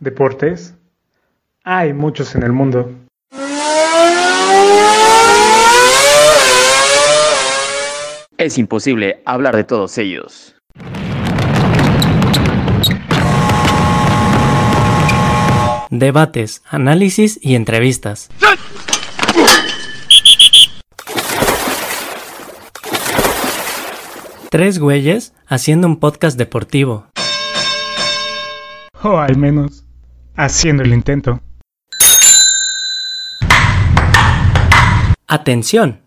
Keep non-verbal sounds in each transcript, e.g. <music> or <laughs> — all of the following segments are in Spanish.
deportes, hay muchos en el mundo. Es imposible hablar de todos ellos. Debates, análisis y entrevistas. Tres güeyes haciendo un podcast deportivo. O al menos haciendo el intento. Atención.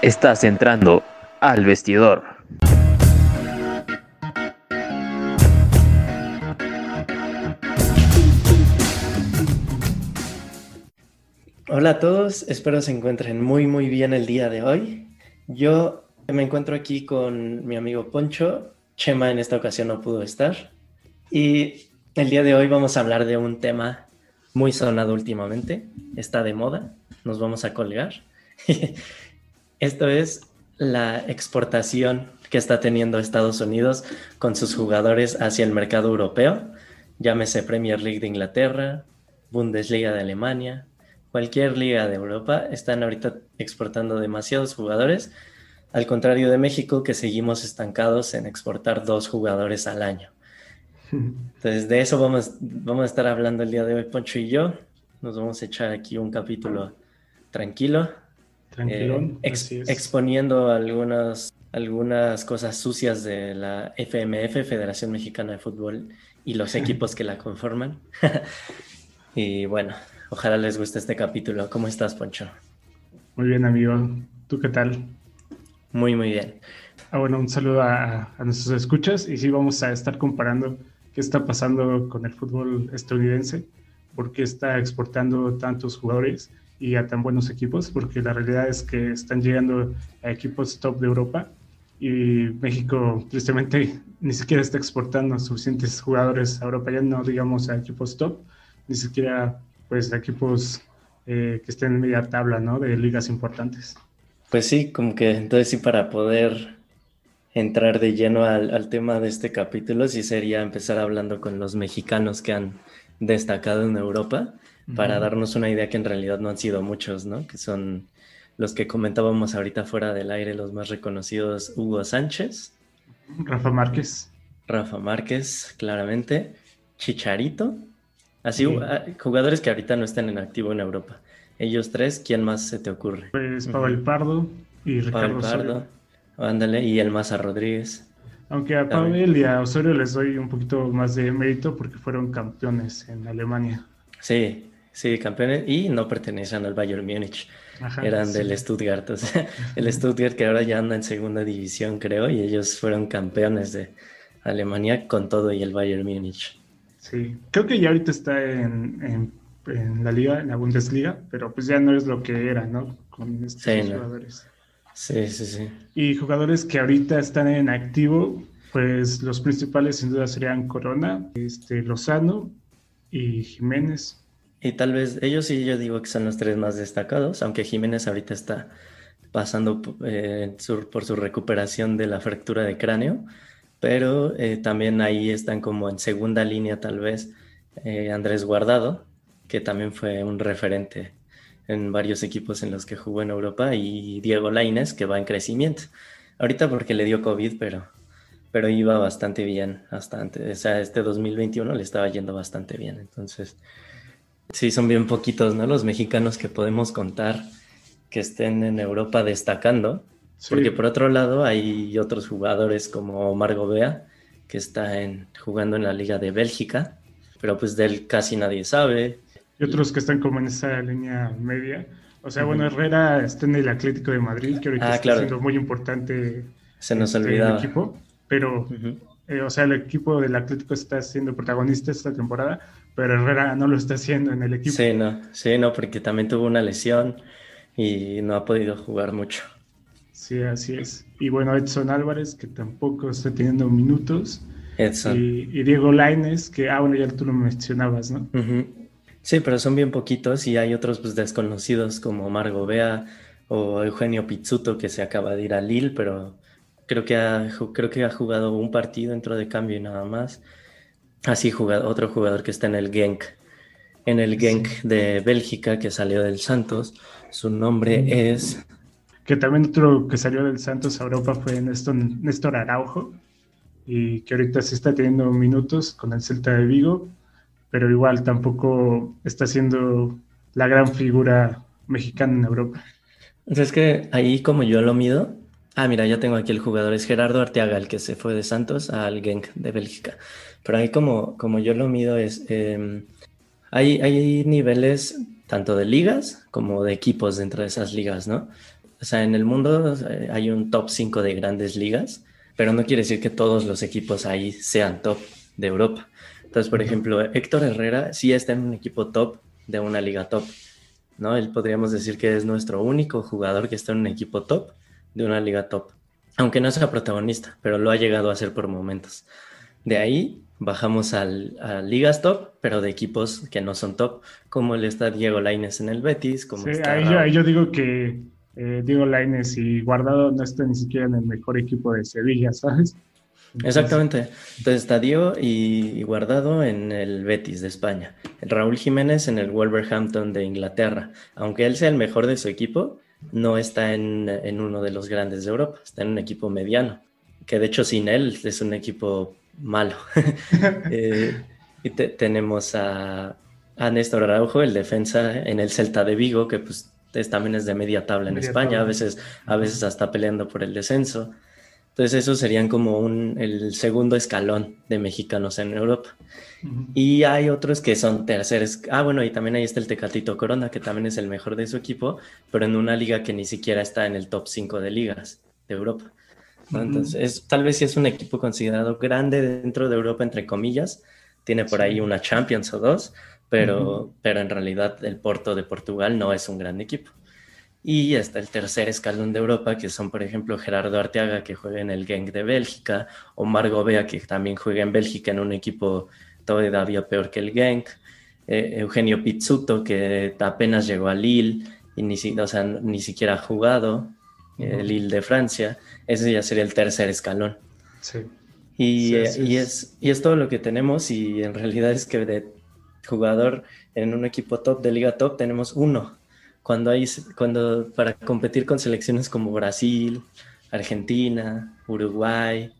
Estás entrando al vestidor. Hola a todos, espero se encuentren muy muy bien el día de hoy. Yo me encuentro aquí con mi amigo Poncho. Chema en esta ocasión no pudo estar. Y el día de hoy vamos a hablar de un tema muy sonado últimamente. Está de moda, nos vamos a colgar. <laughs> Esto es la exportación que está teniendo Estados Unidos con sus jugadores hacia el mercado europeo. Llámese Premier League de Inglaterra, Bundesliga de Alemania, cualquier liga de Europa. Están ahorita exportando demasiados jugadores. Al contrario de México, que seguimos estancados en exportar dos jugadores al año. <laughs> Entonces, de eso vamos, vamos a estar hablando el día de hoy, Poncho y yo. Nos vamos a echar aquí un capítulo tranquilo, Tranquilón. eh, ex- exponiendo algunas, algunas cosas sucias de la FMF, Federación Mexicana de Fútbol, y los equipos que la conforman. <laughs> y bueno, ojalá les guste este capítulo. ¿Cómo estás, Poncho? Muy bien, amigo. ¿Tú qué tal? Muy, muy bien. Ah, bueno, un saludo a, a nuestros escuchas y sí vamos a estar comparando qué está pasando con el fútbol estadounidense, por qué está exportando tantos jugadores y a tan buenos equipos, porque la realidad es que están llegando a equipos top de Europa y México tristemente <laughs> ni siquiera está exportando suficientes jugadores a Europa, ya no digamos a equipos top, ni siquiera pues a equipos eh, que estén en media tabla, ¿no? De ligas importantes. Pues sí, como que entonces sí para poder entrar de lleno al, al, tema de este capítulo, sí sería empezar hablando con los mexicanos que han destacado en Europa, para uh -huh. darnos una idea que en realidad no han sido muchos, ¿no? Que son los que comentábamos ahorita fuera del aire, los más reconocidos, Hugo Sánchez. Rafa Márquez. Rafa Márquez, claramente. Chicharito. Así, sí. jugadores que ahorita no están en activo en Europa. Ellos tres, ¿quién más se te ocurre? Pues Pavel uh -huh. Pardo y Ricardo Pavel Pardo. Ándale, y el Maza Rodríguez. Aunque a Pavel y a Osorio les doy un poquito más de mérito porque fueron campeones en Alemania. Sí, sí, campeones y no pertenecían al Bayern Múnich. Ajá, Eran sí. del Stuttgart, o sea, <laughs> el Stuttgart que ahora ya anda en segunda división, creo, y ellos fueron campeones de Alemania con todo y el Bayern Múnich. Sí, creo que ya ahorita está en, en en la liga, en la Bundesliga, pero pues ya no es lo que era, ¿no? Con estos sí, jugadores. No. Sí, sí, sí. Y jugadores que ahorita están en activo, pues los principales sin duda serían Corona, este, Lozano y Jiménez. Y tal vez ellos sí yo digo que son los tres más destacados, aunque Jiménez ahorita está pasando eh, por su recuperación de la fractura de cráneo, pero eh, también ahí están como en segunda línea tal vez eh, Andrés Guardado, que también fue un referente en varios equipos en los que jugó en Europa, y Diego Lainez, que va en crecimiento. Ahorita porque le dio COVID, pero, pero iba bastante bien hasta antes. O sea, este 2021 le estaba yendo bastante bien. Entonces, sí, son bien poquitos, ¿no? Los mexicanos que podemos contar que estén en Europa destacando. Sí. Porque por otro lado hay otros jugadores como Omar Gobea, que está en, jugando en la Liga de Bélgica, pero pues de él casi nadie sabe y otros que están como en esa línea media. O sea, uh -huh. bueno, Herrera está en el Atlético de Madrid, que ahorita ah, está claro. siendo muy importante. Se nos este, olvidaba. El equipo, pero, uh -huh. eh, o sea, el equipo del Atlético está siendo protagonista esta temporada, pero Herrera no lo está haciendo en el equipo. Sí, no, sí, no, porque también tuvo una lesión y no ha podido jugar mucho. Sí, así es. Y bueno, Edson Álvarez, que tampoco está teniendo minutos. Edson. Y, y Diego Laines, que, ah, bueno, ya tú lo mencionabas, ¿no? Uh -huh. Sí, pero son bien poquitos y hay otros pues, desconocidos como Margo Bea o Eugenio Pizzuto que se acaba de ir a Lille, pero Creo que ha, creo que ha jugado un partido dentro de cambio y nada más. Así jugado otro jugador que está en el Genk, en el Genk de Bélgica que salió del Santos. Su nombre mm. es. Que también otro que salió del Santos a Europa fue Néstor, Néstor Araujo y que ahorita sí está teniendo minutos con el Celta de Vigo, pero igual tampoco está siendo la gran figura mexicana en Europa. Es que ahí como yo lo mido, ah mira, ya tengo aquí el jugador, es Gerardo Arteaga, el que se fue de Santos al Genk de Bélgica. Pero ahí como, como yo lo mido es, em, hay, hay niveles tanto de ligas como de equipos dentro de esas ligas, ¿no? O sea, en el mundo hay un top 5 de grandes ligas, pero no quiere decir que todos los equipos ahí sean top de Europa. Entonces, por ejemplo, Héctor Herrera sí está en un equipo top de una liga top, ¿no? Él podríamos decir que es nuestro único jugador que está en un equipo top de una liga top, aunque no sea protagonista, pero lo ha llegado a ser por momentos. De ahí bajamos al, a ligas top, pero de equipos que no son top, como el está Diego Laines en el Betis. Como sí, ahí, yo, digo que eh, Diego Laines y Guardado no están ni siquiera en el mejor equipo de Sevilla, ¿sabes? Exactamente. Entonces está Diego y, Guardado en el Betis de España. Raúl Jiménez en el Wolverhampton de Inglaterra. Aunque él sea el mejor de su equipo, no está en, en uno de los grandes de Europa, está en un equipo mediano. Que de hecho sin él es un equipo malo. <laughs> Eh, y tenemos a, a, Néstor Araujo, el defensa en el Celta de Vigo, que pues también es de media tabla en España, a veces, a veces hasta peleando por el descenso. Entonces esos serían como un, el segundo escalón de mexicanos en Europa. Y hay otros que son terceros. Ah, bueno, y también ahí está el Tecatito Corona, que también es el mejor de su equipo, pero en una liga que ni siquiera está en el top 5 de ligas de Europa. Entonces, tal vez sí es un equipo considerado grande dentro de Europa, entre comillas. Tiene por ahí una Champions o dos, pero, pero en realidad el Porto de Portugal no es un gran equipo. Y está el tercer escalón de Europa, que son, por ejemplo, Gerardo Arteaga, que juega en el Genk de Bélgica, o Margo Bea, que también juega en Bélgica en un equipo todavía peor que el Genk, eh, Eugenio Pizzuto, que apenas llegó a Lille y ni, o sea, ni siquiera ha jugado, el Lille de Francia, ese ya sería el tercer escalón. Sí. Y, eh, y, es, y es todo lo que tenemos y en realidad es que de jugador en un equipo top de liga top tenemos uno. Cuando hay, cuando para competir con selecciones como Brasil, Argentina, Uruguay,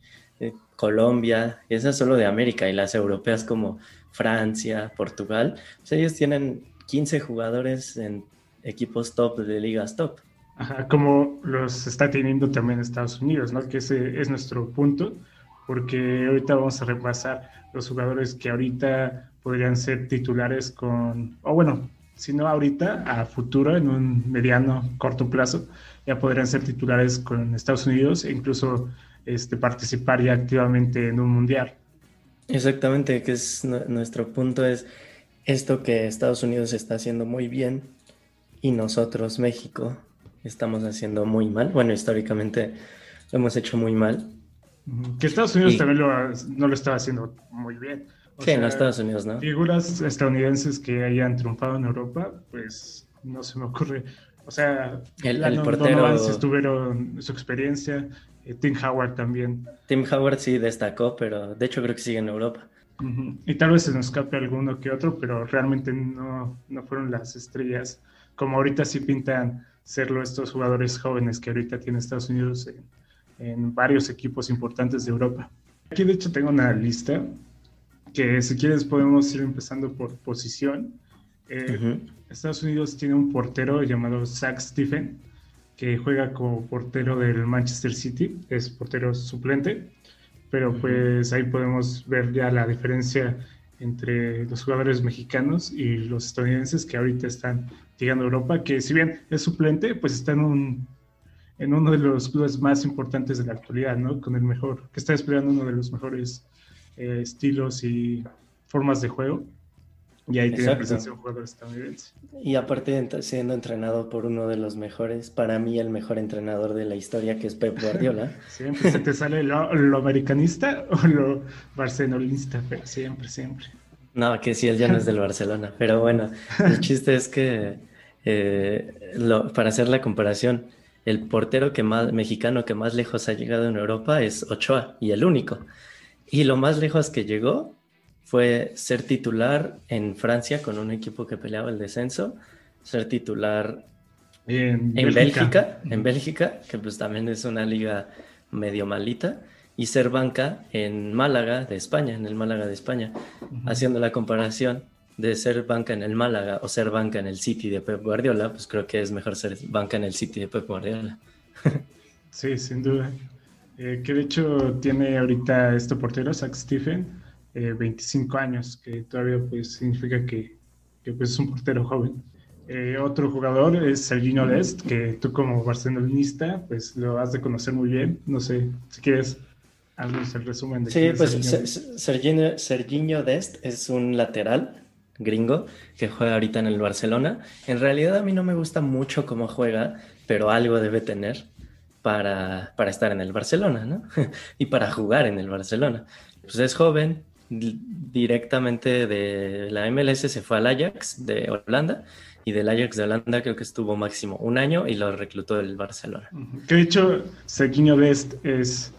eh, Colombia, esas solo de América y las europeas como Francia, Portugal, pues ellos tienen 15 jugadores en equipos top de ligas top. Ajá, como los está teniendo también Estados Unidos, ¿no? Que ese es nuestro punto, porque ahorita vamos a repasar los jugadores que ahorita podrían ser titulares con, o bueno, si no ahorita, a futuro, en un mediano, corto plazo, ya podrían ser titulares con Estados Unidos e incluso este, participar ya activamente en un mundial. Exactamente, que es nuestro punto es esto que Estados Unidos está haciendo muy bien y nosotros, México, estamos haciendo muy mal. Bueno, históricamente lo hemos hecho muy mal. Que Estados Unidos también no lo estaba haciendo muy bien. Sí, en Estados Unidos, ¿no? Figuras estadounidenses que hayan triunfado en Europa, pues no se me ocurre. O sea, el, el portero. estuvieron su experiencia, eh, Tim Howard también. Tim Howard sí destacó, pero de hecho creo que sigue en Europa. Y tal vez se nos escape alguno que otro, pero realmente no, no fueron las estrellas como ahorita sí pintan serlo estos jugadores jóvenes que ahorita tiene Estados Unidos en, varios equipos importantes de Europa. Aquí de hecho tengo una lista que si quieres podemos ir empezando por posición. Eh, Estados Unidos tiene un portero llamado Zach Stephen que juega como portero del Manchester City, es portero suplente, pero pues ahí podemos ver ya la diferencia entre los jugadores mexicanos y los estadounidenses que ahorita están llegando a Europa, que si bien es suplente, pues está en, un, en uno de los clubes más importantes de la actualidad, ¿no? Con el mejor, que está esperando uno de los mejores eh, estilos y formas de juego. Y ahí tiene presencia un jugador estadounidense. Y aparte siendo entrenado por uno de los mejores, para mí el mejor entrenador de la historia, que es Pep Guardiola. <laughs> siempre se te sale lo, americanista <laughs> o lo barcelonista, pero siempre, siempre. No, que sí, él ya no es del Barcelona. Pero bueno, el chiste es que eh, para hacer la comparación, el portero que más, mexicano que más lejos ha llegado en Europa es Ochoa y el único. Y lo más lejos que llegó fue ser titular en Francia con un equipo que peleaba el descenso, ser titular en, Bélgica. en Bélgica, que pues también es una liga medio malita, y ser banca en Málaga de España, en el Málaga de España, haciendo la comparación de ser banca en el Málaga o ser banca en el City de Pep Guardiola, pues creo que es mejor ser banca en el City de Pep Guardiola. sí, sin duda. Eh, que de hecho tiene ahorita este portero, Zach Stephen, 25 eh, años, que todavía pues significa que, que pues, es un portero joven. Eh, otro jugador es Serginho Dest, que tú como barcelonista pues lo has de conocer muy bien. No sé si quieres haznos el resumen de Sí, pues Serginho, Serginho Dest es un lateral gringo que juega ahorita en el Barcelona. En realidad a mí no me gusta mucho cómo juega, pero algo debe tener para, para estar en el Barcelona, ¿no? <laughs> y para jugar en el Barcelona. Pues es joven, directamente de la MLS se fue al Ajax de Holanda y del Ajax de Holanda creo que estuvo máximo un año y lo reclutó el Barcelona. Que de hecho Serginho Dest es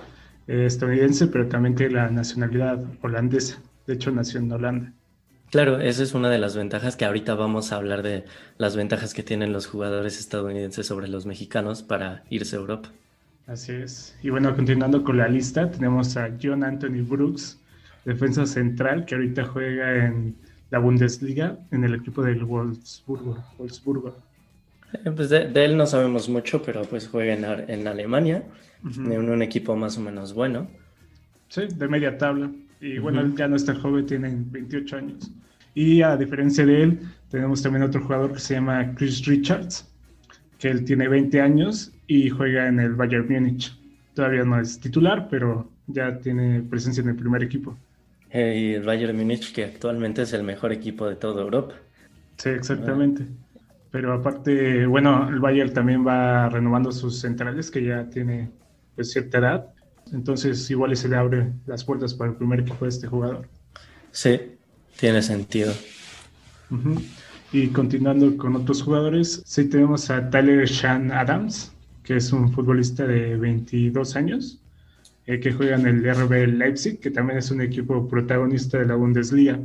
estadounidense, pero también tiene la nacionalidad holandesa. De hecho nació en Holanda. Claro, esa es una de las ventajas que ahorita vamos a hablar de las ventajas que tienen los jugadores estadounidenses sobre los mexicanos para irse a Europa. Así es. Y bueno, continuando con la lista, tenemos a John Anthony Brooks, defensa central, que ahorita juega en la Bundesliga, en el equipo del Wolfsburgo. Wolfsburgo. Eh, pues de, él no sabemos mucho, pero pues juega en, en Alemania, en un equipo más o menos bueno. Sí, de media tabla. Y bueno, él ya no está joven, tiene 28 años. Y a diferencia de él, tenemos también otro jugador que se llama Chris Richards, que él tiene 20 años y juega en el Bayern Múnich. Todavía no es titular, pero ya tiene presencia en el primer equipo. Y el Bayern Múnich, que actualmente es el mejor equipo de toda Europa. Sí, exactamente. Pero aparte, bueno, el Bayern también va renovando sus centrales, que ya tiene pues, cierta edad. Entonces, igual se le abre las puertas para el primer equipo de este jugador. Sí, tiene sentido. Y continuando con otros jugadores, sí tenemos a Tyler Shan Adams, que es un futbolista de 22 años, eh, que juega en el RB Leipzig, que también es un equipo protagonista de la Bundesliga.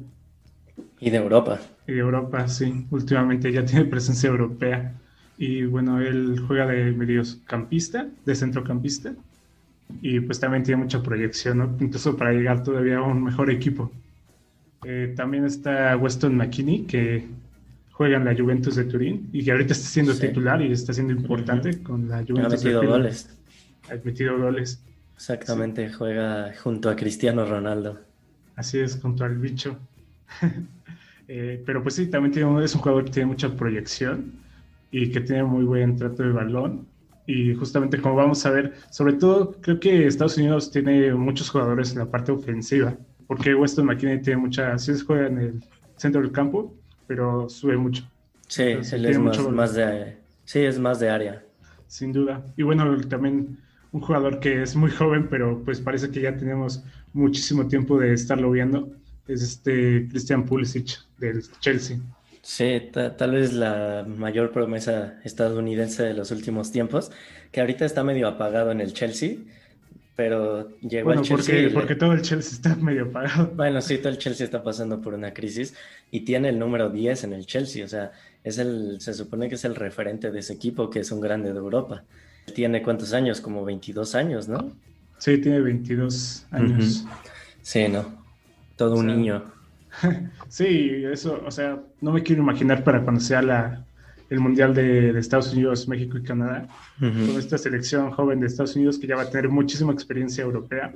Y de Europa. Y de Europa, sí. Últimamente ya <laughs> tiene presencia europea. Y bueno, él juega de mediocampista, de centrocampista y pues también tiene mucha proyección, ¿no? incluso para llegar todavía a un mejor equipo. Eh, también está Weston McKinney, que juega en la Juventus de Turín y que ahorita está siendo titular y está siendo importante con la Juventus. Ha metido goles. Ha metido goles. Exactamente, juega junto a Cristiano Ronaldo. Así es, junto al bicho. <laughs> Eh, pero pues sí, también tiene, es un jugador que tiene mucha proyección y que tiene muy buen trato de balón y justamente como vamos a ver, sobre todo creo que Estados Unidos tiene muchos jugadores en la parte ofensiva, porque Weston McKinney tiene mucha, sí juega en el centro del campo, pero sube mucho. Sí, él es más, de, sí, es más de área. Sin duda. Y bueno, también un jugador que es muy joven, pero pues parece que ya tenemos muchísimo tiempo de estarlo viendo, es este Christian Pulisic del Chelsea. Sí, tal vez la mayor promesa estadounidense de los últimos tiempos, que ahorita está medio apagado en el Chelsea, pero llegó al Chelsea. Porque, porque todo el Chelsea está <laughs> medio apagado. Bueno, sí, todo el Chelsea está pasando por una crisis y tiene el número 10 en el Chelsea, o sea, es el, se supone que es el referente de ese equipo, que es un grande de Europa. Tiene cuántos años, como 22 años, ¿no? Sí, tiene 22 años. Sí, ¿no? Todo un niño. <laughs> sí, eso, o sea, no me quiero imaginar para cuando sea la, el Mundial de, Estados Unidos, México y Canadá, con esta selección joven de Estados Unidos que ya va a tener muchísima experiencia europea,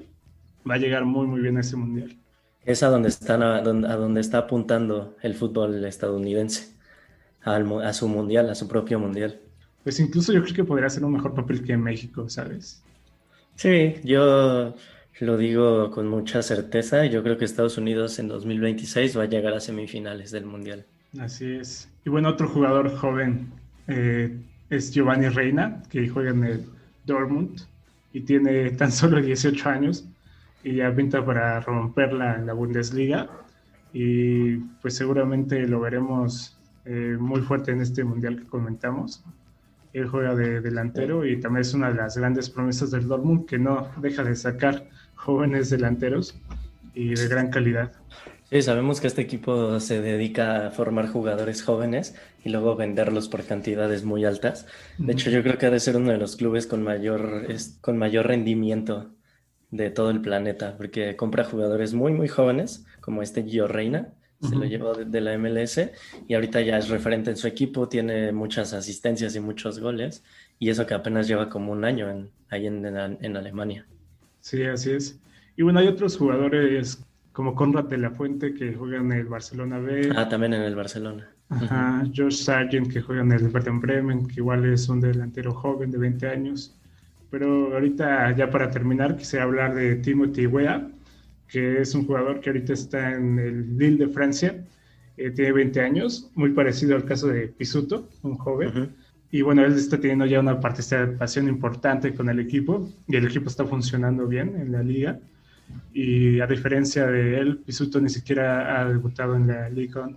va a llegar muy, muy bien a ese Mundial. Es a donde, están, a, donde, está apuntando el fútbol estadounidense, a su Mundial, a su propio Mundial. Pues incluso yo creo que podría ser un mejor papel que México, ¿sabes? Sí, yo lo digo con mucha certeza. Yo creo que Estados Unidos en 2026 va a llegar a semifinales del Mundial. Así es. Y bueno, otro jugador joven eh, es Giovanni Reina, que juega en el Dortmund y tiene tan solo 18 años y ya pinta para romper la, la Bundesliga. Y pues seguramente lo veremos eh, muy fuerte en este mundial que comentamos. Él juega de delantero y también es una de las grandes promesas del Dortmund que no deja de sacar jóvenes delanteros y de gran calidad. Sí, sabemos que este equipo se dedica a formar jugadores jóvenes y luego venderlos por cantidades muy altas. De hecho, yo creo que ha de ser uno de los clubes con mayor, con mayor rendimiento de todo el planeta, porque compra jugadores muy, muy jóvenes, como este Gio Reina, se lo llevó de, la MLS y ahorita ya es referente en su equipo, tiene muchas asistencias y muchos goles, y eso que apenas lleva como un año en, ahí en, en, Alemania. Sí, así es. Y bueno, hay otros jugadores como Conrad de la Fuente que juega en el Barcelona B. Ah, también en el Barcelona. Ajá, Josh Sargent que juega en el Werder Bremen, que igual es un delantero joven de 20 años. Pero ahorita, ya para terminar, quisiera hablar de Timothy Weah, que es un jugador que ahorita está en el Lille de Francia. Eh, tiene 20 años, muy parecido al caso de Pisuto, un joven. Y bueno, él está teniendo ya una participación importante con el equipo y el equipo está funcionando bien en la liga. Y a diferencia de él, Pisuto ni siquiera ha debutado en la Liga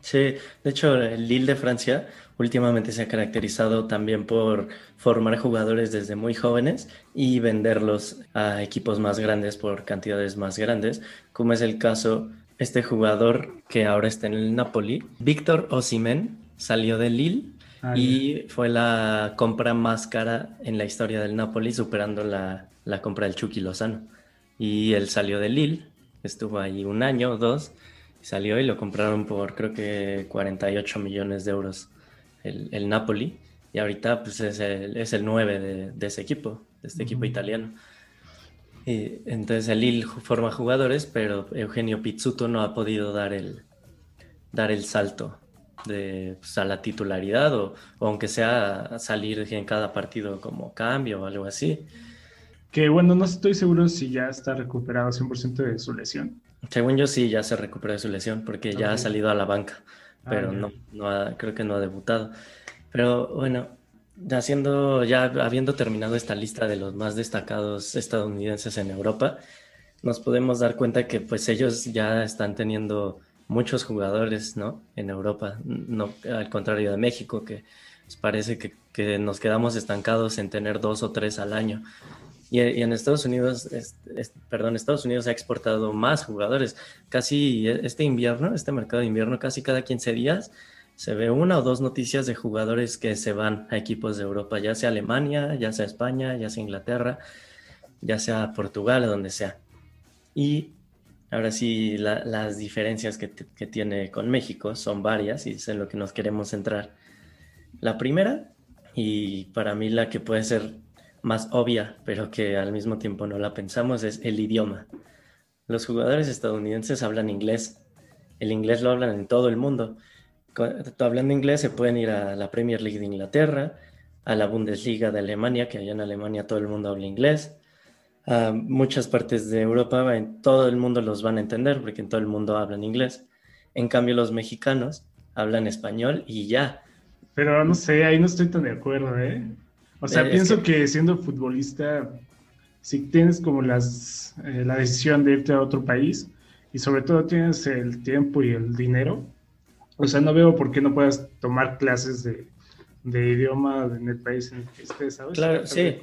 Sí, de hecho, el Lille de Francia últimamente se ha caracterizado también por formar jugadores desde muy jóvenes y venderlos a equipos más grandes por cantidades más grandes, como es el caso este jugador que ahora está en el Napoli, Víctor Osimen, salió del Lille ah, y fue la compra más cara en la historia del Napoli, superando la, la compra del Chucky Lozano. Y él salió del Lille, estuvo ahí un año o dos Salió y lo compraron por creo que 48 millones de euros el, Napoli. Y ahorita pues es el, es el 9 de, ese equipo, de este equipo italiano. Y entonces el Lille forma jugadores, pero Eugenio Pizzuto no ha podido dar el, dar el salto de, pues, a la titularidad o, aunque sea salir en cada partido como cambio o algo así. Que bueno, no estoy seguro si ya está recuperado 100% de su lesión. Según yo sí, ya se recuperó de su lesión porque ya ha salido a la banca, ah, pero no, no creo que no ha debutado. Pero bueno, haciendo, ya habiendo terminado esta lista de los más destacados estadounidenses en Europa, nos podemos dar cuenta que pues ellos ya están teniendo muchos jugadores, ¿no? En Europa, no al contrario de México, que parece que, que nos quedamos estancados en tener dos o tres al año. Y, en Estados Unidos, perdón, Estados Unidos ha exportado más jugadores. Casi este invierno, este mercado de invierno, casi cada 15 días se ve una o dos noticias de jugadores que se van a equipos de Europa, ya sea Alemania, ya sea España, ya sea Inglaterra, ya sea Portugal, donde sea. Y ahora sí, las diferencias que, que tiene con México son varias y es en lo que nos queremos centrar. La primera, y para mí la que puede ser más obvia, pero que al mismo tiempo no la pensamos, es el idioma. Los jugadores estadounidenses hablan inglés. El inglés lo hablan en todo el mundo. Hablando inglés se pueden ir a la Premier League de Inglaterra, a la Bundesliga de Alemania, que allá en Alemania todo el mundo habla inglés. A muchas partes de Europa, en todo el mundo los van a entender porque en todo el mundo hablan inglés. En cambio, los mexicanos hablan español y ya. Pero no sé, ahí no estoy tan de acuerdo, ¿eh? O sea, pienso que... siendo futbolista, si tienes como las, eh, la decisión de irte a otro país y sobre todo tienes el tiempo y el dinero, o sea, no veo por qué no puedas tomar clases de, idioma en el país en el que estés, ¿sabes? Claro, sí.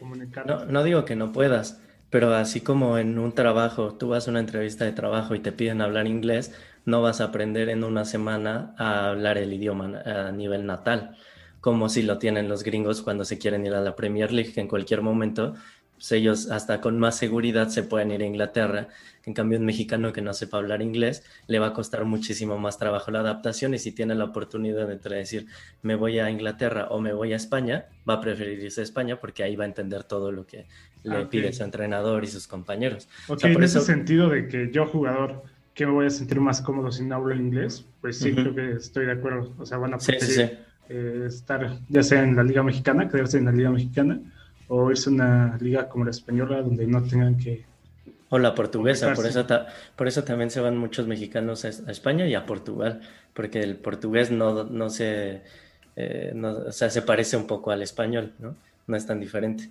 No, no digo que no puedas, pero así como en un trabajo, tú vas a una entrevista de trabajo y te piden hablar inglés, no vas a aprender en una semana a hablar el idioma a nivel natal como si lo tienen los gringos cuando se quieren ir a la Premier League, en cualquier momento pues ellos hasta con más seguridad se pueden ir a Inglaterra. En cambio, un mexicano que no sepa hablar inglés le va a costar muchísimo más trabajo la adaptación y si tiene la oportunidad de decir me voy a Inglaterra o me voy a España, va a preferir irse a España porque ahí va a entender todo lo que le pide su entrenador y sus compañeros. Ok, en ese sentido de que yo jugador que me voy a sentir más cómodo si no hablo inglés, pues sí, creo que estoy de acuerdo. O sea, van a preferir eh, estar ya sea en la Liga Mexicana, quedarse en la Liga Mexicana, o irse a una liga como la española donde no tengan que... O la portuguesa, por eso, por eso también se van muchos mexicanos a, España y a Portugal, porque el portugués no, no se... Eh, o sea, se parece un poco al español, ¿no? No es tan diferente.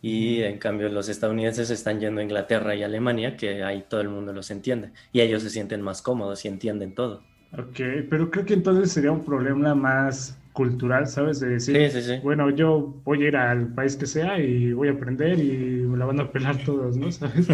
Y en cambio los estadounidenses están yendo a Inglaterra y Alemania, que ahí todo el mundo los entiende. Y ellos se sienten más cómodos y entienden todo. Ok, pero creo que entonces sería un problema más cultural, ¿sabes? De decir, bueno, yo voy a ir al país que sea y voy a aprender y me la van a pelar todos, ¿no? <laughs> ¿Sabes?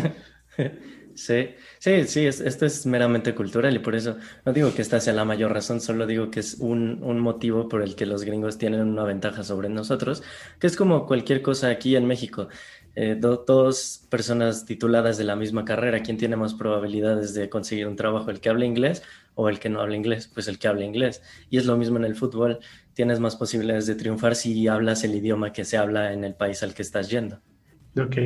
<laughs> Sí, sí, sí, esto es meramente cultural y por eso no digo que esta sea la mayor razón, solo digo que es un, un, motivo por el que los gringos tienen una ventaja sobre nosotros, que es como cualquier cosa aquí en México. Eh, dos personas tituladas de la misma carrera, ¿quién tiene más probabilidades de conseguir un trabajo? ¿El que habla inglés o el que no habla inglés? Pues el que habla inglés. Y es lo mismo en el fútbol, tienes más posibilidades de triunfar si hablas el idioma que se habla en el país al que estás yendo. Ok,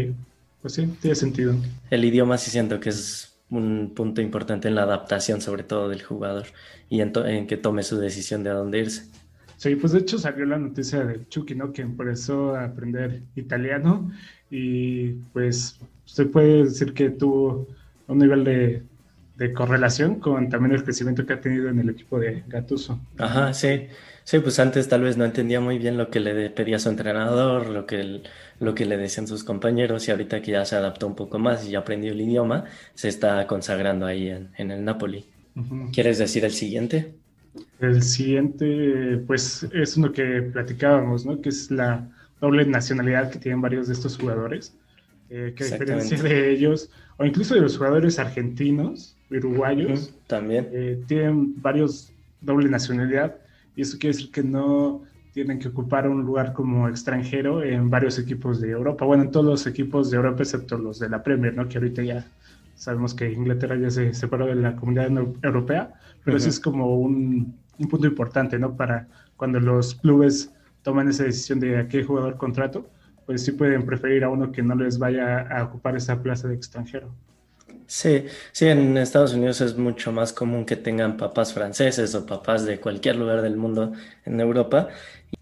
pues sí, tiene sentido. El idioma sí siento que es un punto importante en la adaptación, sobre todo del jugador, y en, que tome su decisión de a dónde irse. Sí, pues de hecho salió la noticia de Chucky, ¿no? Que empezó a aprender italiano y pues se puede decir que tuvo un nivel de, de, correlación con también el crecimiento que ha tenido en el equipo de Gatuso. Ajá, sí. Sí, pues antes tal vez no entendía muy bien lo que le pedía su entrenador, lo que, lo que le decían sus compañeros y ahorita que ya se adaptó un poco más y ya aprendió el idioma, se está consagrando ahí en, en el Napoli. ¿Quieres decir el siguiente? El siguiente, pues es uno que platicábamos, ¿no? Que es la doble nacionalidad que tienen varios de estos jugadores. Eh, que a diferencia de ellos, o incluso de los jugadores argentinos, uruguayos, también eh, tienen varios doble nacionalidad y eso quiere decir que no tienen que ocupar un lugar como extranjero en varios equipos de Europa. Bueno, en todos los equipos de Europa, excepto los de la Premier, ¿no? Que ahorita ya sabemos que Inglaterra ya se separó de la comunidad europea, pero eso es como un, un, punto importante, ¿no? Para cuando los clubes toman esa decisión de a qué jugador contrato, pues sí pueden preferir a uno que no les vaya a ocupar esa plaza de extranjero. Sí, sí, en Estados Unidos es mucho más común que tengan papás franceses o papás de cualquier lugar del mundo en Europa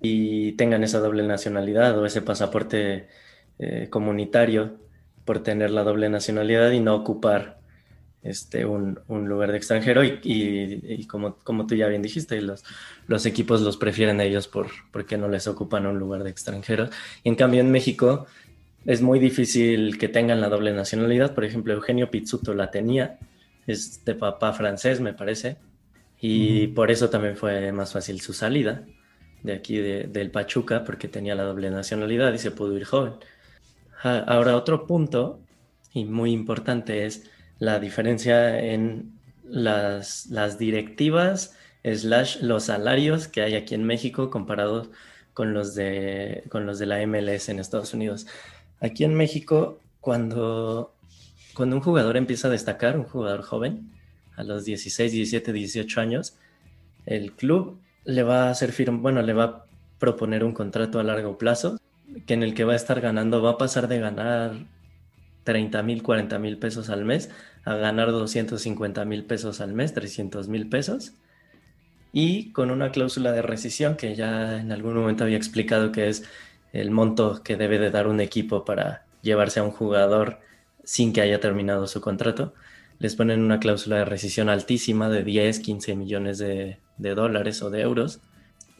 y tengan esa doble nacionalidad o ese pasaporte eh, comunitario por tener la doble nacionalidad y no ocupar este, un, lugar de extranjero y, como, como tú ya bien dijiste, los, los equipos los prefieren ellos por, porque no les ocupan un lugar de extranjero. Y en cambio en México es muy difícil que tengan la doble nacionalidad. Por ejemplo, Eugenio Pizzuto la tenía, es de papá francés, me parece, y por eso también fue más fácil su salida de aquí del Pachuca, porque tenía la doble nacionalidad y se pudo ir joven. Ahora, otro punto, y muy importante, es la diferencia en las, las directivas slash los salarios que hay aquí en México comparados con los de, con los de la MLS en Estados Unidos. Aquí en México, cuando, un jugador empieza a destacar, un jugador joven, a los 16, 17, 18 años, el club le va a hacer firma, bueno, le va a proponer un contrato a largo plazo, que en el que va a estar ganando, va a pasar de ganar 30 mil, 40 mil pesos al mes a ganar 250 mil pesos al mes, 300 mil pesos. Y con una cláusula de rescisión que ya en algún momento había explicado que es el monto que debe de dar un equipo para llevarse a un jugador sin que haya terminado su contrato, les ponen una cláusula de rescisión altísima de 10, 15 millones de, dólares o de euros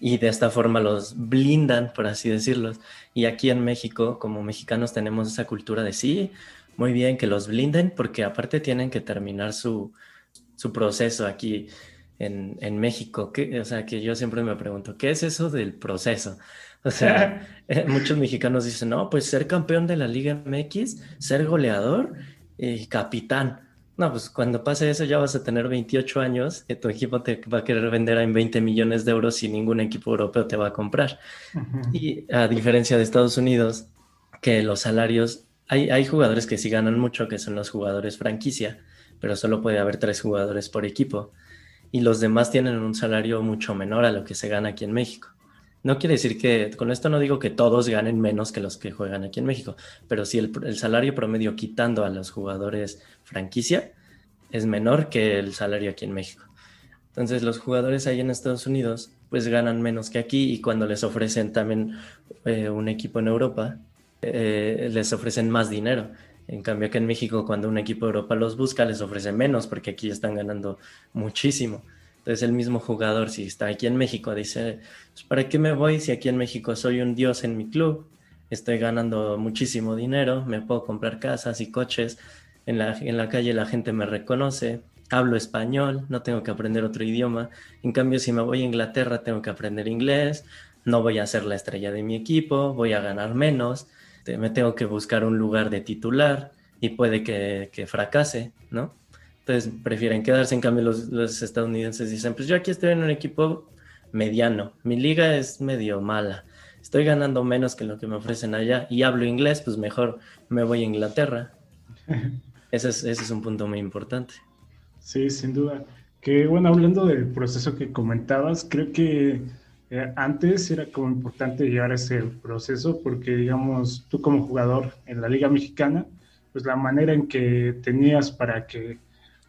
y de esta forma los blindan, por así decirlo. Y aquí en México, como mexicanos, tenemos esa cultura de sí, muy bien que los blinden porque aparte tienen que terminar su, proceso aquí en, México. o sea, que yo siempre me pregunto, ¿qué es eso del proceso? O sea, <laughs> eh, muchos mexicanos dicen, no, pues ser campeón de la Liga MX, ser goleador y capitán. No, pues cuando pase eso ya vas a tener 28 años y tu equipo te va a querer vender en 20 millones de euros y ningún equipo europeo te va a comprar. Y a diferencia de Estados Unidos, que los salarios, hay, hay jugadores que sí ganan mucho, que son los jugadores franquicia, pero solo puede haber tres jugadores por equipo. Y los demás tienen un salario mucho menor a lo que se gana aquí en México. No quiere decir que, con esto no digo que todos ganen menos que los que juegan aquí en México, pero si el, salario promedio quitando a los jugadores franquicia es menor que el salario aquí en México. Entonces los jugadores ahí en Estados Unidos pues ganan menos que aquí y cuando les ofrecen también eh, un equipo en Europa, eh, les ofrecen más dinero. En cambio que en México cuando un equipo de Europa los busca les ofrece menos porque aquí están ganando muchísimo. Entonces el mismo jugador, si está aquí en México, dice, pues, ¿para qué me voy si aquí en México soy un dios en mi club? Estoy ganando muchísimo dinero, me puedo comprar casas y coches, en la, en la calle la gente me reconoce, hablo español, no tengo que aprender otro idioma. En cambio, si me voy a Inglaterra, tengo que aprender inglés, no voy a ser la estrella de mi equipo, voy a ganar menos, me tengo que buscar un lugar de titular y puede que, fracase, ¿no? Entonces prefieren quedarse, en cambio los, los, estadounidenses dicen, pues yo aquí estoy en un equipo mediano, mi liga es medio mala, estoy ganando menos que lo que me ofrecen allá y hablo inglés, pues mejor me voy a Inglaterra. <laughs> ese, es, ese es un punto muy importante. Sí, sin duda. Que bueno, hablando del proceso que comentabas, creo que eh, antes era como importante llegar a ese proceso porque, digamos, tú como jugador en la Liga Mexicana, pues la manera en que tenías para que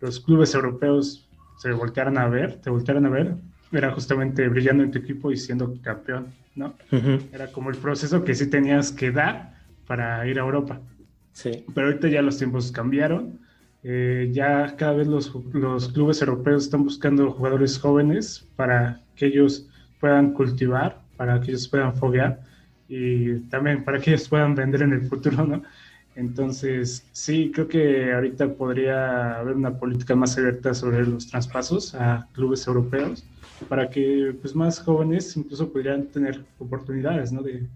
los clubes europeos se voltearan a ver, te voltearan a ver, era justamente brillando en tu equipo y siendo campeón, ¿no? Era como el proceso que sí tenías que dar para ir a Europa. Sí. Pero ahorita ya los tiempos cambiaron. Eh, ya cada vez los, los clubes europeos están buscando jugadores jóvenes para que ellos puedan cultivar, para que ellos puedan foguear y también para que ellos puedan vender en el futuro, ¿no? Entonces, sí, creo que ahorita podría haber una política más abierta sobre los traspasos a clubes europeos para que pues, más jóvenes incluso pudieran tener oportunidades, ¿no? De,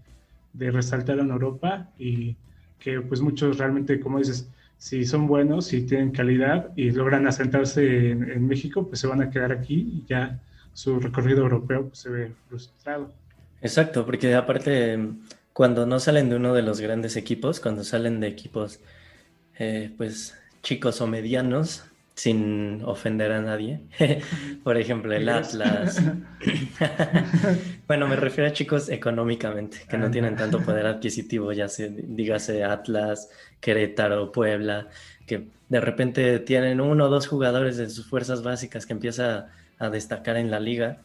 resaltar en Europa y que pues muchos realmente, como dices, si son buenos y tienen calidad y logran asentarse en, en México, pues se van a quedar aquí y ya su recorrido europeo pues, se ve frustrado. Exacto, porque aparte, cuando no salen de uno de los grandes equipos, cuando salen de equipos eh, pues chicos o medianos, sin ofender a nadie. <laughs> Por ejemplo, el Atlas. <laughs> <laughs> bueno, me refiero a chicos económicamente, que no tienen tanto poder adquisitivo, ya se dígase Atlas, Querétaro, Puebla, que de repente tienen uno o dos jugadores de sus fuerzas básicas que empieza a destacar en la liga.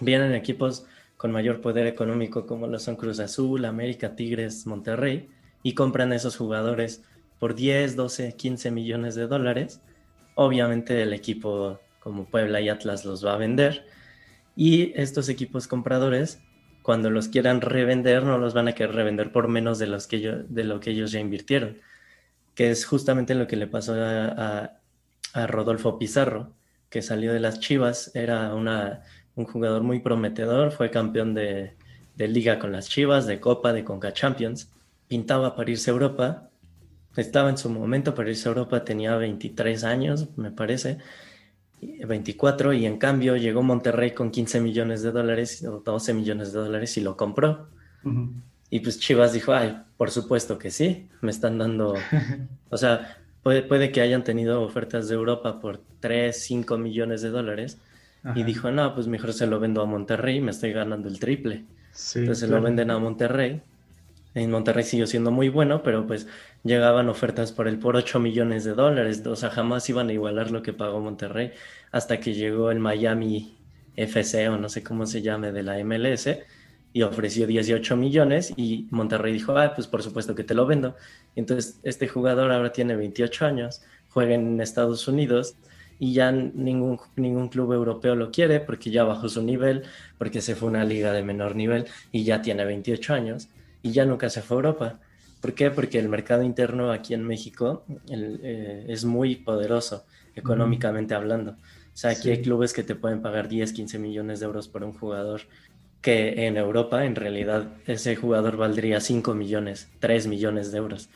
Vienen equipos con mayor poder económico como lo son Cruz Azul, América, Tigres, Monterrey y compran esos jugadores por 10, 12, 15 millones de dólares. Obviamente el equipo como Puebla y Atlas los va a vender y estos equipos compradores cuando los quieran revender no los van a querer revender por menos de, los que de lo que ellos ya invirtieron, que es justamente lo que le pasó a, a Rodolfo Pizarro que salió de las Chivas, era una, un jugador muy prometedor, fue campeón de, liga con las Chivas, de Copa, de Conca Champions, pintaba para irse a Europa, estaba en su momento para irse a Europa, tenía 23 años, me parece, 24, y en cambio llegó Monterrey con 15 millones de dólares o 12 millones de dólares y lo compró. Y pues Chivas dijo, ay, por supuesto que sí, me están dando, <laughs> o sea, Puede, que hayan tenido ofertas de Europa por 3, 5 millones de dólares y dijo, no, pues mejor se lo vendo a Monterrey, me estoy ganando el triple. Entonces se lo venden a Monterrey. En Monterrey siguió siendo muy bueno, pero pues llegaban ofertas por él por 8 millones de dólares. O sea, jamás iban a igualar lo que pagó Monterrey hasta que llegó el Miami FC o no sé cómo se llame de la MLS y ofreció 18 millones y Monterrey dijo, ah, pues por supuesto que te lo vendo. Entonces este jugador ahora tiene 28 años, juega en Estados Unidos y ya ningún, ningún club europeo lo quiere porque ya bajó su nivel, porque se fue a una liga de menor nivel y ya tiene 28 años y ya nunca se fue a Europa. ¿Por qué? Porque el mercado interno aquí en México eh, es muy poderoso económicamente hablando. O sea, aquí hay clubes que te pueden pagar 10, 15 millones de euros por un jugador que en Europa en realidad ese jugador valdría 5 millones, 3 millones de euros.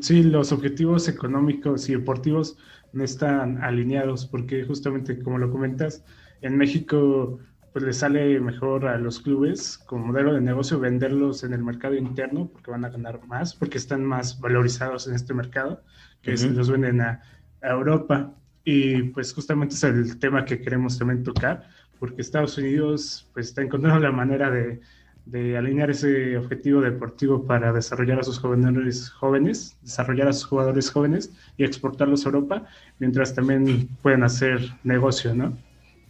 Sí, los objetivos económicos y deportivos no están alineados porque justamente como lo comentas, en México pues le sale mejor a los clubes como modelo de negocio venderlos en el mercado interno porque van a ganar más, porque están más valorizados en este mercado, que se los venden a, a Europa. Y pues justamente es el tema que queremos también tocar, porque Estados Unidos pues, está encontrando la manera de, alinear ese objetivo deportivo para desarrollar a sus jugadores jóvenes, desarrollar a sus jugadores jóvenes y exportarlos a Europa, mientras también pueden hacer negocio, ¿no?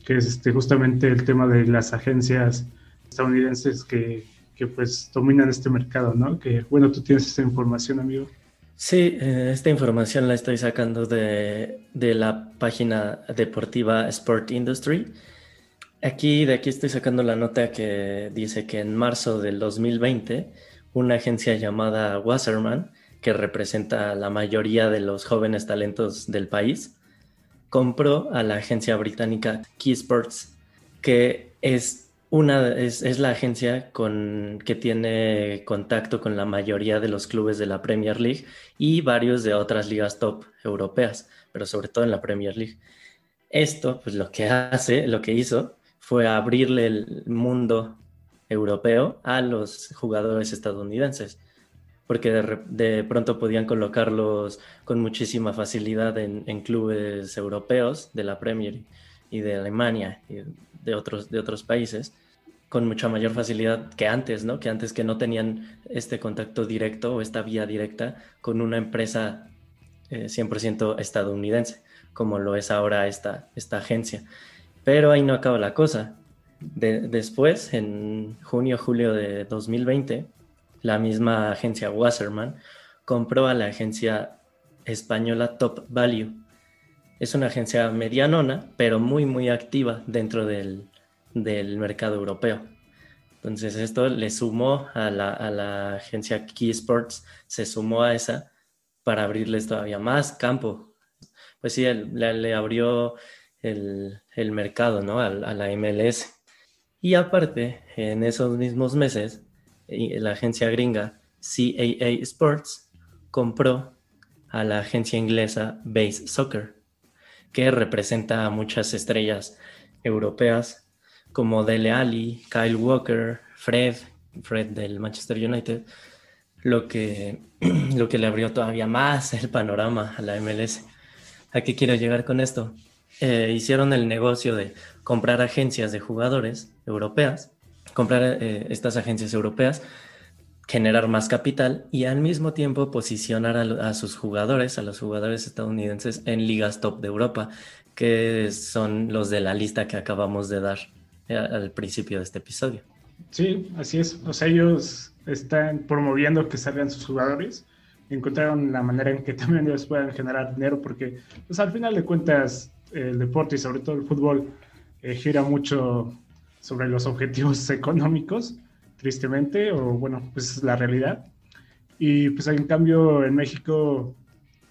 Que es este, justamente el tema de las agencias estadounidenses que, pues dominan este mercado, ¿no? Que bueno, tú tienes esa información, amigo. Sí, eh, esta información la estoy sacando de, de la página deportiva Sport Industry Aquí, de aquí estoy sacando la nota que dice que en marzo del 2020, una agencia llamada Wasserman, que representa la mayoría de los jóvenes talentos del país, compró a la agencia británica Key Sports, que es una es, la agencia con, que tiene contacto con la mayoría de los clubes de la Premier League y varios de otras ligas top europeas, pero sobre todo en la Premier League. Esto, pues lo que hace, lo que hizo, fue abrirle el mundo europeo a los jugadores estadounidenses, porque de, pronto podían colocarlos con muchísima facilidad en, clubes europeos de la Premier y de Alemania y de otros, de otros países con mucha mayor facilidad que antes, ¿no? Que antes que no tenían este contacto directo o esta vía directa con una empresa 100% eh, estadounidense, como lo es ahora esta, esta agencia. Pero ahí no acaba la cosa. después, en junio, julio de 2020, la misma agencia Wasserman compró a la agencia española Top Value. Es una agencia medianona, pero muy, muy activa dentro del, del mercado europeo. Entonces esto le sumó a la, a la agencia Key Sports, se sumó a esa para abrirles todavía más campo. Pues sí, le, abrió el, mercado ¿no? a, a, la MLS. Y aparte, en esos mismos meses, la agencia gringa CAA Sports compró a la agencia inglesa Base Soccer, que representa a muchas estrellas europeas como Dele Alli, Kyle Walker, Fred, Fred del Manchester United, lo que, <clears throat> lo que le abrió todavía más el panorama a la MLS. ¿A qué quiero llegar con esto? Eh, hicieron el negocio de comprar agencias de jugadores europeas, comprar eh, estas agencias europeas, generar más capital y al mismo tiempo posicionar a, sus jugadores, a los jugadores estadounidenses en ligas top de Europa, que son los de la lista que acabamos de dar al principio de este episodio. Sí, así es. O sea, ellos están promoviendo que salgan sus jugadores. Encontraron la manera en que <laughs> también ellos puedan generar dinero porque, pues al final de cuentas, el deporte y sobre todo el fútbol eh, gira mucho sobre los objetivos <laughs> económicos, tristemente, o bueno, pues es la realidad. Y pues en cambio en México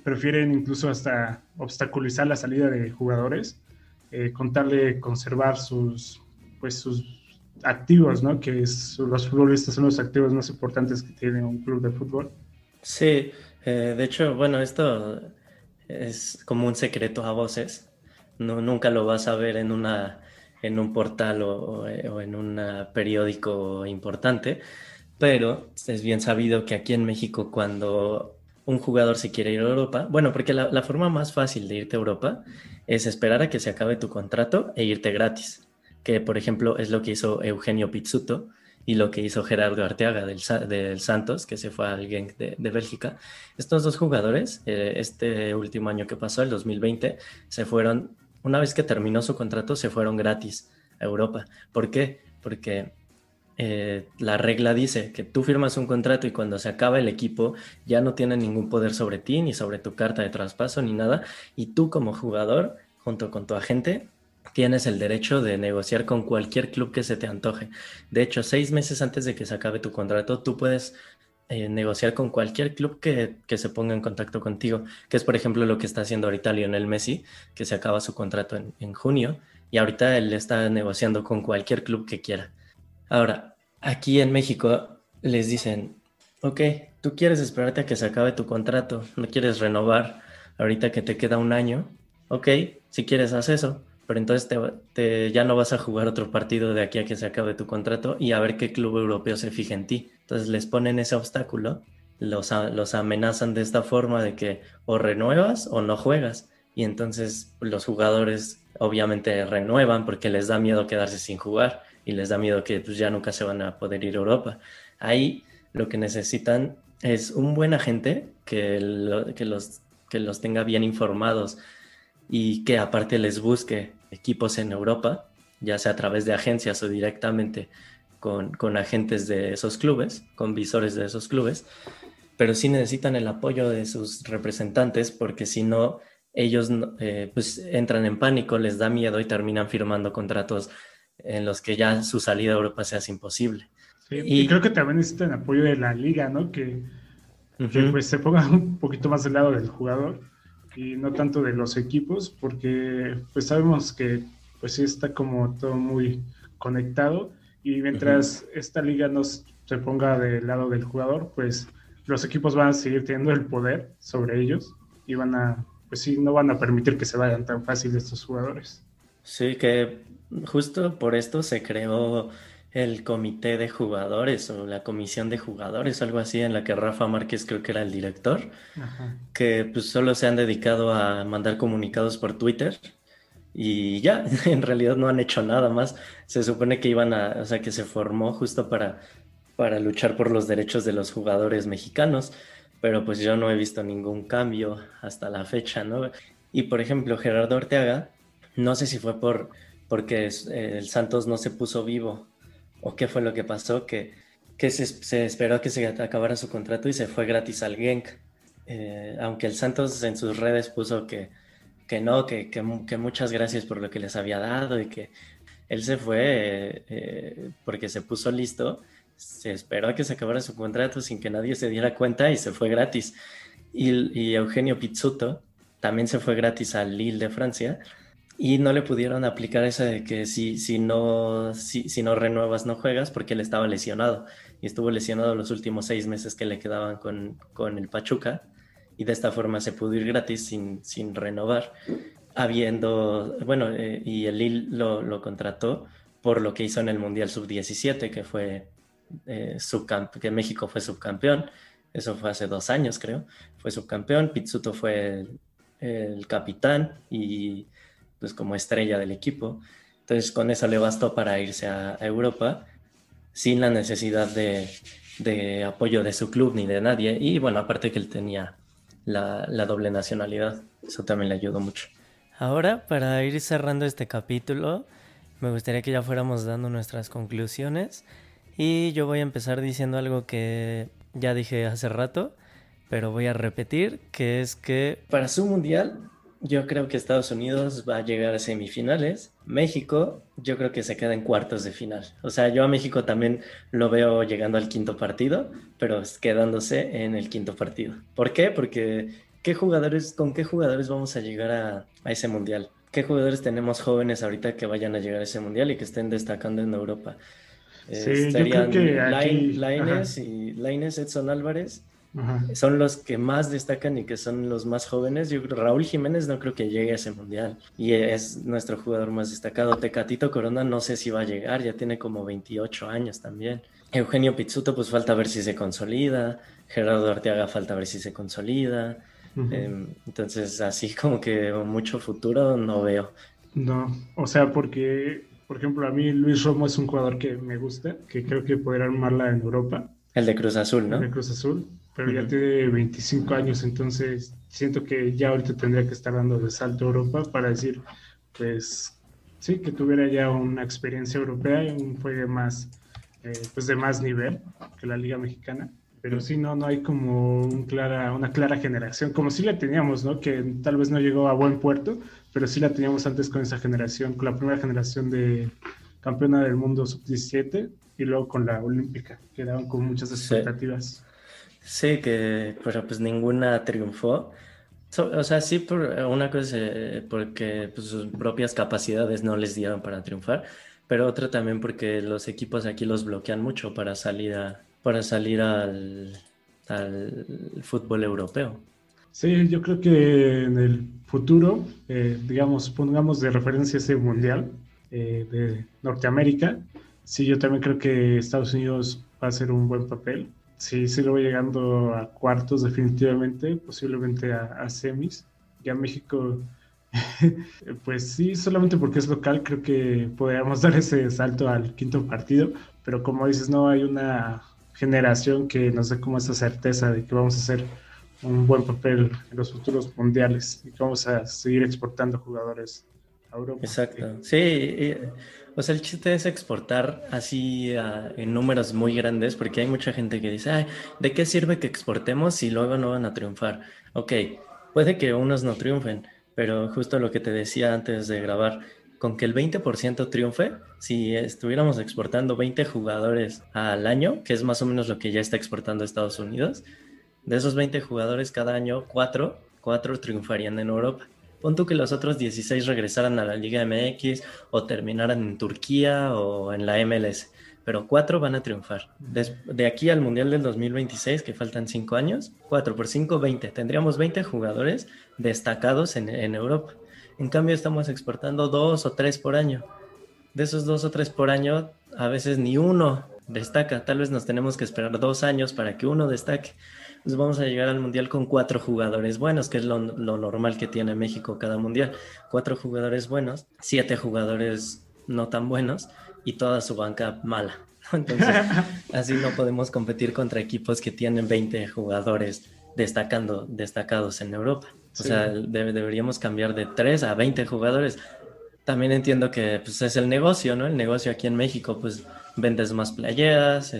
prefieren incluso hasta obstaculizar la salida de jugadores, eh, contarle conservar sus pues sus activos, ¿no? Que los futbolistas son los activos más importantes que tiene un club de fútbol. Sí, eh, de hecho, bueno, esto es como un secreto a voces. No, nunca lo vas a ver en, una, en un portal o, en un periódico importante, pero es bien sabido que aquí en México cuando un jugador se quiere ir a Europa, bueno, porque la, forma más fácil de irte a Europa es esperar a que se acabe tu contrato e irte gratis que por ejemplo es lo que hizo Eugenio Pizzuto y lo que hizo Gerardo Arteaga del, del Santos, que se fue al Genk de, Bélgica. Estos dos jugadores, eh, este último año que pasó, el 2020, se fueron, una vez que terminó su contrato, se fueron gratis a Europa. ¿Por qué? Porque eh, la regla dice que tú firmas un contrato y cuando se acaba el equipo ya no tiene ningún poder sobre ti, ni sobre tu carta de traspaso, ni nada. Y tú como jugador, junto con tu agente, tienes el derecho de negociar con cualquier club que se te antoje. De hecho, seis meses antes de que se acabe tu contrato, tú puedes eh, negociar con cualquier club que, se ponga en contacto contigo, que es por ejemplo lo que está haciendo ahorita Lionel Messi, que se acaba su contrato en, en junio y ahorita él está negociando con cualquier club que quiera. Ahora, aquí en México les dicen, ok, tú quieres esperarte a que se acabe tu contrato, no quieres renovar ahorita que te queda un año, ok, si quieres haz eso, pero entonces te, ya no vas a jugar otro partido de aquí a que se acabe tu contrato y a ver qué club europeo se fija en ti. Entonces les ponen ese obstáculo, los, los amenazan de esta forma de que o renuevas o no juegas. Y entonces los jugadores obviamente renuevan porque les da miedo quedarse sin jugar y les da miedo que pues, ya nunca se van a poder ir a Europa. Ahí lo que necesitan es un buen agente que, que, los, que los tenga bien informados y que aparte les busque equipos en Europa, ya sea a través de agencias o directamente con, con, agentes de esos clubes, con visores de esos clubes, pero sí necesitan el apoyo de sus representantes porque si no, ellos eh, pues entran en pánico, les da miedo y terminan firmando contratos en los que ya su salida a Europa sea imposible. y, creo que también necesitan apoyo de la liga, ¿no? Que, que pues se ponga un poquito más del lado del jugador y no tanto de los equipos, porque pues sabemos que pues sí está como todo muy conectado y mientras esta liga no se ponga del lado del jugador, pues los equipos van a seguir teniendo el poder sobre ellos y van a, pues sí, no van a permitir que se vayan tan fácil estos jugadores. Sí, que justo por esto se creó el comité de jugadores o la comisión de jugadores, algo así, en la que Rafa Márquez creo que era el director, que pues solo se han dedicado a mandar comunicados por Twitter y ya, <laughs> en realidad no han hecho nada más. Se supone que iban a, o sea, que se formó justo para, para luchar por los derechos de los jugadores mexicanos, pero pues yo no he visto ningún cambio hasta la fecha, ¿no? Y por ejemplo, Gerardo Ortega, no sé si fue por porque el Santos no se puso vivo o qué fue lo que pasó, que, que se, esperó que se acabara su contrato y se fue gratis al Genk. Eh, aunque el Santos en sus redes puso que, que no, que, que, muchas gracias por lo que les había dado y que él se fue eh, porque se puso listo, se esperó a que se acabara su contrato sin que nadie se diera cuenta y se fue gratis. Y, y Eugenio Pizzuto también se fue gratis al Lille de Francia y no le pudieron aplicar esa de que si, si, no, si, si no renuevas no juegas porque él estaba lesionado y estuvo lesionado los últimos seis meses que le quedaban con, con el Pachuca y de esta forma se pudo ir gratis sin, sin renovar, habiendo, bueno, eh, y el Lille lo, lo, contrató por lo que hizo en el Mundial Sub-17, que fue eh, que México fue subcampeón, eso fue hace dos años creo, fue subcampeón, Pizzuto fue el capitán y pues como estrella del equipo. Entonces con eso le bastó para irse a, Europa sin la necesidad de, de, apoyo de su club ni de nadie. Y bueno, aparte que él tenía la, la doble nacionalidad, eso también le ayudó mucho. Ahora, para ir cerrando este capítulo, me gustaría que ya fuéramos dando nuestras conclusiones. Y yo voy a empezar diciendo algo que ya dije hace rato, pero voy a repetir, que es que... Para su mundial, yo creo que Estados Unidos va a llegar a semifinales. México, yo creo que se queda en cuartos de final. O sea, yo a México también lo veo llegando al quinto partido, pero quedándose en el quinto partido. ¿Por qué? Porque ¿qué jugadores, ¿con qué jugadores vamos a llegar a, ese mundial? ¿Qué jugadores tenemos jóvenes ahorita que vayan a llegar a ese mundial y que estén destacando en Europa? Sí, yo creo que aquí... Y Laines, Edson Álvarez son los que más destacan y que son los más jóvenes. Yo Raúl Jiménez no creo que llegue a ese mundial y es nuestro jugador más destacado. Tecatito Corona no sé si va a llegar, ya tiene como 28 años también. Eugenio Pizzuto, pues falta ver si se consolida. Gerardo Arteaga falta ver si se consolida. Em, entonces, así como que mucho futuro no veo. No, o sea, porque, por ejemplo, a mí Luis Romo es un jugador que me gusta, que creo que podrá armarla en Europa. El de Cruz Azul, ¿no? El de Cruz Azul pero ya tiene 25 años, entonces siento que ya ahorita tendría que estar dando de salto a Europa para decir, pues sí, que tuviera ya una experiencia europea y un juego más, eh, pues de más nivel que la Liga Mexicana. Pero sí, no, no hay como un clara, una clara generación, como sí la teníamos, ¿no? Que tal vez no llegó a buen puerto, pero sí la teníamos antes con esa generación, con la primera generación de campeona del mundo sub-17 y luego con la olímpica, que daban con muchas expectativas. Sí, que, pero pues ninguna triunfó. o sea, sí, por una cosa, eh, porque pues, sus propias capacidades no les dieron para triunfar, pero otra también porque los equipos aquí los bloquean mucho para salir, a, para salir al, al fútbol europeo. Sí, yo creo que en el futuro, eh, digamos, pongamos de referencia ese mundial eh, de Norteamérica. Sí, yo también creo que Estados Unidos va a hacer un buen papel sí, sí lo voy llegando a cuartos definitivamente, posiblemente a, semis. Ya México, <laughs> pues sí, solamente porque es local, creo que podríamos <laughs> dar ese salto al quinto partido, pero como dices, no hay una generación que nos dé como esa certeza de que vamos a hacer un buen papel en los futuros mundiales y que vamos a seguir exportando jugadores a Europa. Exacto. Sí, o sea, el chiste es exportar así en números muy grandes, porque hay mucha gente que dice, Ay, ¿de qué sirve que exportemos si luego no van a triunfar? Ok, puede que unos no triunfen, pero justo lo que te decía antes de grabar, con que el 20% triunfe, si estuviéramos exportando 20 jugadores al año, que es más o menos lo que ya está exportando Estados Unidos, de esos 20 jugadores cada año, 4 cuatro triunfarían en Europa. Pon tú que los otros 16 regresaran a la Liga MX o terminaran en Turquía o en la MLS, pero cuatro van a triunfar. de aquí al Mundial del 2026, que faltan cinco años, cuatro por cinco, 20. Tendríamos 20 jugadores destacados en, en Europa. En cambio, estamos exportando dos o tres por año. De esos dos o tres por año, a veces ni uno destaca. Tal vez nos tenemos que esperar dos años para que uno destaque pues vamos a llegar al Mundial con cuatro jugadores buenos, que es lo, normal que tiene México cada Mundial. Cuatro jugadores buenos, siete jugadores no tan buenos y toda su banca mala. Entonces, <laughs> así no podemos competir contra equipos que tienen 20 jugadores destacando, destacados en Europa. O sea, deberíamos cambiar de 3 a 20 jugadores. También entiendo que pues, es el negocio, ¿no? El negocio aquí en México, pues vendes más playeras,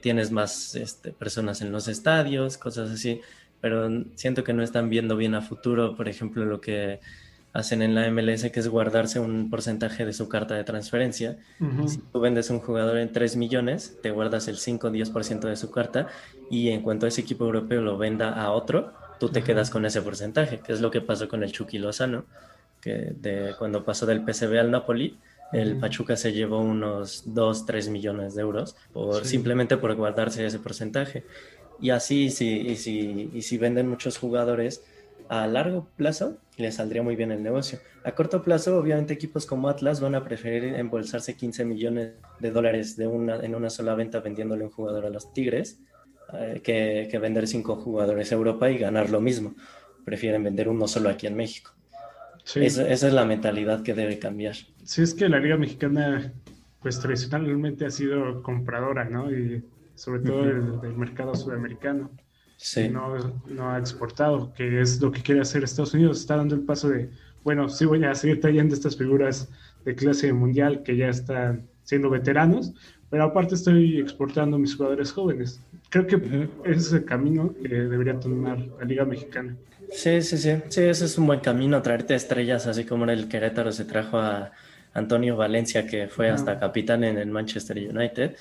tienes más este, personas en los estadios, cosas así, pero siento que no están viendo bien a futuro, por ejemplo, lo que hacen en la MLS, que es guardarse un porcentaje de su carta de transferencia. Si tú vendes un jugador en 3 millones, te guardas el 5 o 10% de su carta y en cuanto ese equipo europeo lo venda a otro, tú te quedas con ese porcentaje, que es lo que pasó con el Chucky Lozano, que de cuando pasó del PSV al Napoli, el Pachuca se llevó unos 2, 3 millones de euros por, simplemente por guardarse ese porcentaje. Y así, si, y si, y si venden muchos jugadores a largo plazo, les saldría muy bien el negocio. A corto plazo, obviamente, equipos como Atlas van a preferir embolsarse 15 millones de dólares de una, en una sola venta vendiéndole un jugador a los Tigres eh, que, que vender cinco jugadores a Europa y ganar lo mismo. Prefieren vender uno solo aquí en México. Esa, es la mentalidad que debe cambiar. Sí, es que la Liga Mexicana, pues tradicionalmente ha sido compradora, ¿no? Y sobre todo del, mercado sudamericano. Sí. No, no ha exportado, que es lo que quiere hacer Estados Unidos. Está dando el paso de, bueno, sí voy a seguir trayendo estas figuras de clase mundial que ya están siendo veteranos, pero aparte estoy exportando mis jugadores jóvenes. Creo que ese es el camino que debería tomar la Liga Mexicana. Sí, sí, sí, sí, ese es un buen camino, traerte estrellas, así como en el Querétaro se trajo a Antonio Valencia, que fue hasta capitán en el Manchester United.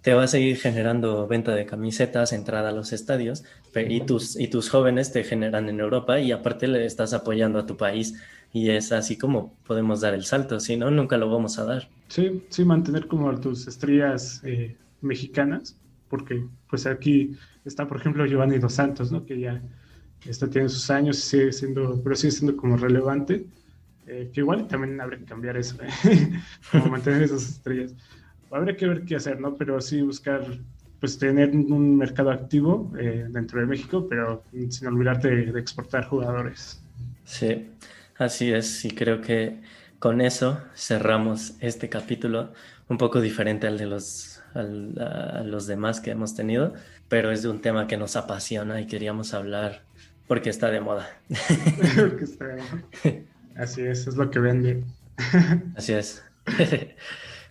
Te va a seguir generando venta de camisetas, entrada a los estadios, y tus, y tus jóvenes te generan en Europa y aparte le estás apoyando a tu país y es así como podemos dar el salto, si no, nunca lo vamos a dar. Sí, sí, mantener como tus estrellas eh, mexicanas, porque pues aquí está, por ejemplo, Giovanni Dos Santos, ¿no? Que ya esta tiene sus años y sigue siendo, pero sigue siendo como relevante. Eh, que igual también habría que cambiar eso, ¿eh? <laughs> como mantener esas estrellas. Habría que ver qué hacer, ¿no? Pero sí buscar, pues tener un mercado activo eh, dentro de México, pero sin olvidarte de, exportar jugadores. Sí, así es. Y creo que con eso cerramos este capítulo, un poco diferente al de los, a los demás que hemos tenido, pero es de un tema que nos apasiona y queríamos hablar porque está de moda. <laughs> <laughs> Porque está de moda. Así es, es lo que vende. Así es. <laughs>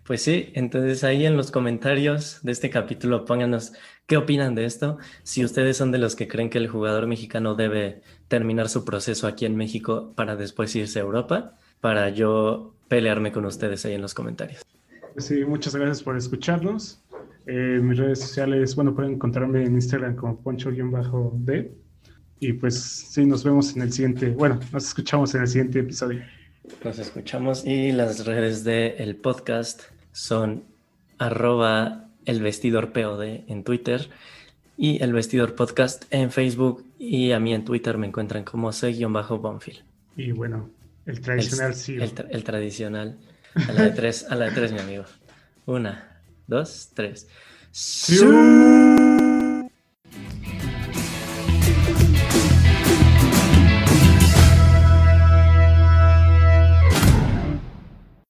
Pues sí, entonces ahí en los comentarios de este capítulo pónganos qué opinan de esto. Si ustedes son de los que creen que el jugador mexicano debe terminar su proceso aquí en México para después irse a Europa, para yo pelearme con ustedes ahí en los comentarios. Pues sí, muchas gracias por escucharnos. Eh, mis redes sociales, bueno, pueden encontrarme en Instagram como poncho-d y pues sí, nos vemos en el siguiente, bueno, nos escuchamos en el siguiente episodio. Nos escuchamos y las redes del podcast son arroba el vestidor POD en Twitter y el vestidor podcast en Facebook y a mí en Twitter me encuentran como soy-bonfil. Y bueno, el tradicional sí. El, tradicional. A la de tres, a la de tres, mi amigo. Una, dos, tres. <laughs> ¡Sí!